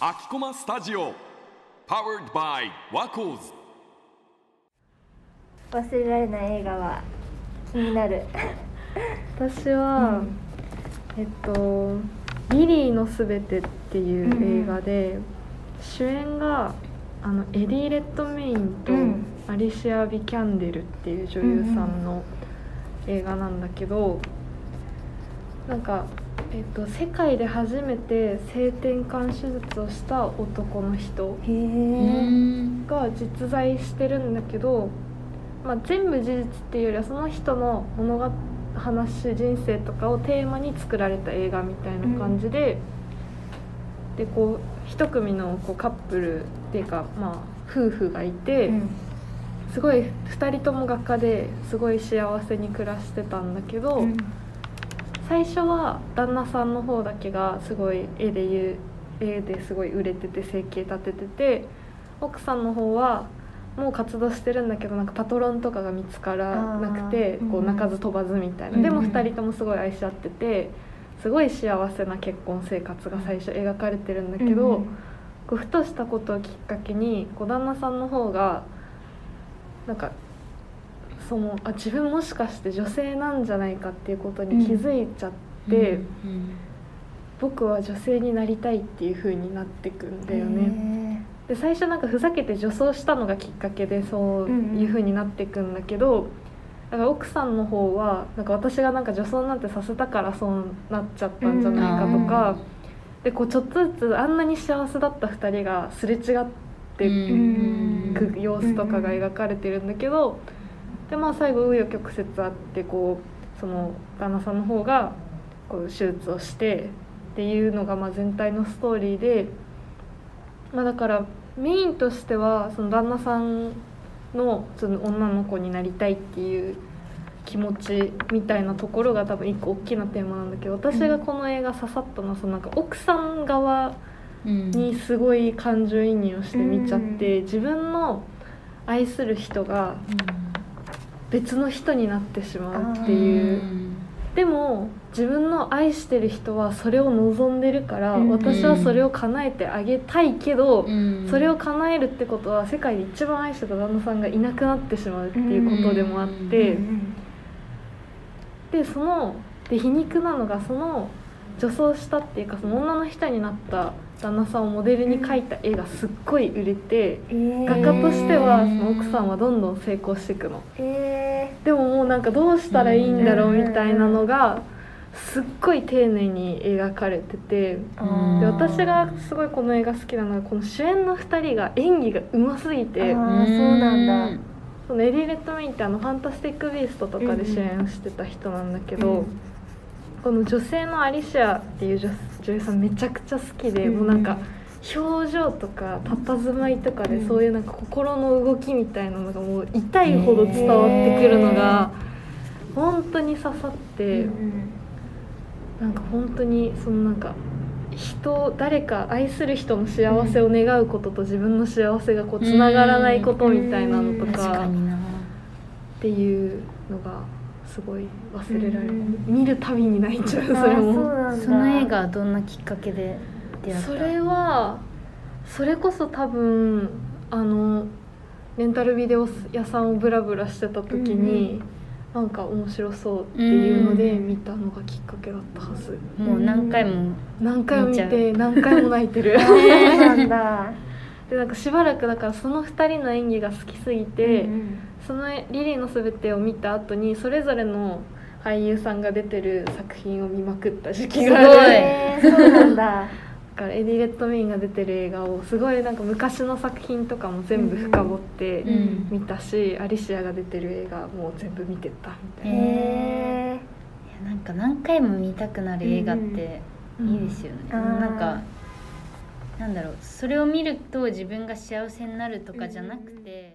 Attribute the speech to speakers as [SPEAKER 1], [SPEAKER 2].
[SPEAKER 1] 秋駒スタジオ Powered by ワコーズ
[SPEAKER 2] 忘れられない映画は気になる。
[SPEAKER 3] 私は、えっと「リリーのすべて」っていう映画で、主演があのエディ・レッドメインと
[SPEAKER 2] うん。
[SPEAKER 3] アリシア・ビキャンデルっていう女優さんの映画なんだけど、なんか、えっと、世界で初めて性転換手術をした男の人が実在してるんだけど、まあ、全部事実っていうよりはその人の物語話人生とかをテーマに作られた映画みたいな感じで、でこう一組のこうカップルっていうか、まあ、夫婦がいて、すごい2人とも画家ですごい幸せに暮らしてたんだけど、最初は旦那さんの方だけがすごい絵でいう絵ですごい売れてて生計立ててて奥さんの方はもう活動してるんだけどなんかパトロンとかが見つからなくてこう
[SPEAKER 2] うん。
[SPEAKER 3] 鳴かず飛ばずみたいな、
[SPEAKER 2] うん
[SPEAKER 3] でも2人ともすごい愛し合っててすごい幸せな結婚生活が最初描かれてるんだけど、こうふとしたことをきっかけにこう旦那さんの方がなんかそのあ自分もしかして女性なんじゃないかっていうことに気づいちゃって、僕は女性になりたいっていう風になってくんだよね。で最初なんかふざけて女装したのがきっかけでそういう風になっていくんだけど、だから奥さんの方はなんか私がなんか女装なんてさせたからそうなっちゃったんじゃないかとか、でこうちょっとずつあんなに幸せだった2人がすれ違ってく様子とかが描かれてるんだけど、でまあ最後紆余曲折あってこうその旦那さんの方がこう手術をしてっていうのがまあ全体のストーリーで、まあ、だからメインとしてはその旦那さんのその女の子になりたいっていう気持ちみたいなところが多分一個大きなテーマなんだけど私がこの映画刺さったのはそのなんか奥さん側にすごい感情移入をして見ちゃって、自分の愛する人が別の人になってしまうっていう。でも自分の愛してる人はそれを望んでるから、
[SPEAKER 2] うん
[SPEAKER 3] 私はそれを叶えてあげたいけど、
[SPEAKER 4] うん。
[SPEAKER 3] それを叶えるってことは世界で一番愛してた旦那さんがいなくなってしまうっていうことでもあって、でそので皮肉なのがその女装したっていうかその女の人になった旦那さんをモデルに描いた絵がすっごい売れて、画家としてはその奥さんはどんどん成功していくの。
[SPEAKER 2] え
[SPEAKER 3] でももうなんかどうしたらいいんだろうみたいなのがすっごい丁寧に描かれてて
[SPEAKER 2] ー。
[SPEAKER 3] で私がすごいこの映画好きなのがこの主演の2人が演技がうますぎて
[SPEAKER 2] あーそうなんだ。
[SPEAKER 3] そのエディ・レッドメインってあの「ファンタスティック・ビースト」とかで主演してた人なんだけど、
[SPEAKER 2] うん
[SPEAKER 3] この女性のアリシアっていう女女優さんめちゃくちゃ好きで、もうなんか表情とか佇まいとかで
[SPEAKER 2] うん。
[SPEAKER 3] そういうなんか心の動きみたいなのがもう痛いほど伝わってくるのが本当に刺さって、なんか本当にそのなんか人誰か愛する人の幸せを願うことと自分の幸せがこうつながらないことみたいなのと
[SPEAKER 4] 確か
[SPEAKER 3] っていうのがすごい忘れられない、
[SPEAKER 2] うん
[SPEAKER 3] 見るたびに泣いちゃうそれも。
[SPEAKER 4] その映画はどんなきっかけで出会った？
[SPEAKER 3] それはそれこそ多分あのレンタルビデオ屋さんをブラブラしてた時に、なんか面白そうっていうので
[SPEAKER 4] うん
[SPEAKER 3] 見たのがきっかけだったはず、
[SPEAKER 4] もう何回も
[SPEAKER 3] 何回も見て何回も泣いてる。
[SPEAKER 2] そうなんだ
[SPEAKER 3] でなんかしばらくだからその2人の演技が好きすぎて、
[SPEAKER 2] うん
[SPEAKER 3] その「リリーのすべて」を見た後にそれぞれの俳優さんが出てる作品を見まくった時期がある。
[SPEAKER 4] すごい。
[SPEAKER 2] えーそうなんだ。
[SPEAKER 3] だからエディ・レッドメインが出てる映画をすごいなんか昔の作品とかも全部深掘って
[SPEAKER 4] うん。
[SPEAKER 3] 見たし、アリシアが出てる映画も全部見てったみたいな、
[SPEAKER 4] へ
[SPEAKER 2] へ
[SPEAKER 4] いやなんか何回も見たくなる映画って
[SPEAKER 3] うん。
[SPEAKER 4] いいですよね、
[SPEAKER 2] あー
[SPEAKER 4] なんかなんだろうそれを見ると自分が幸せになるとかじゃなくて、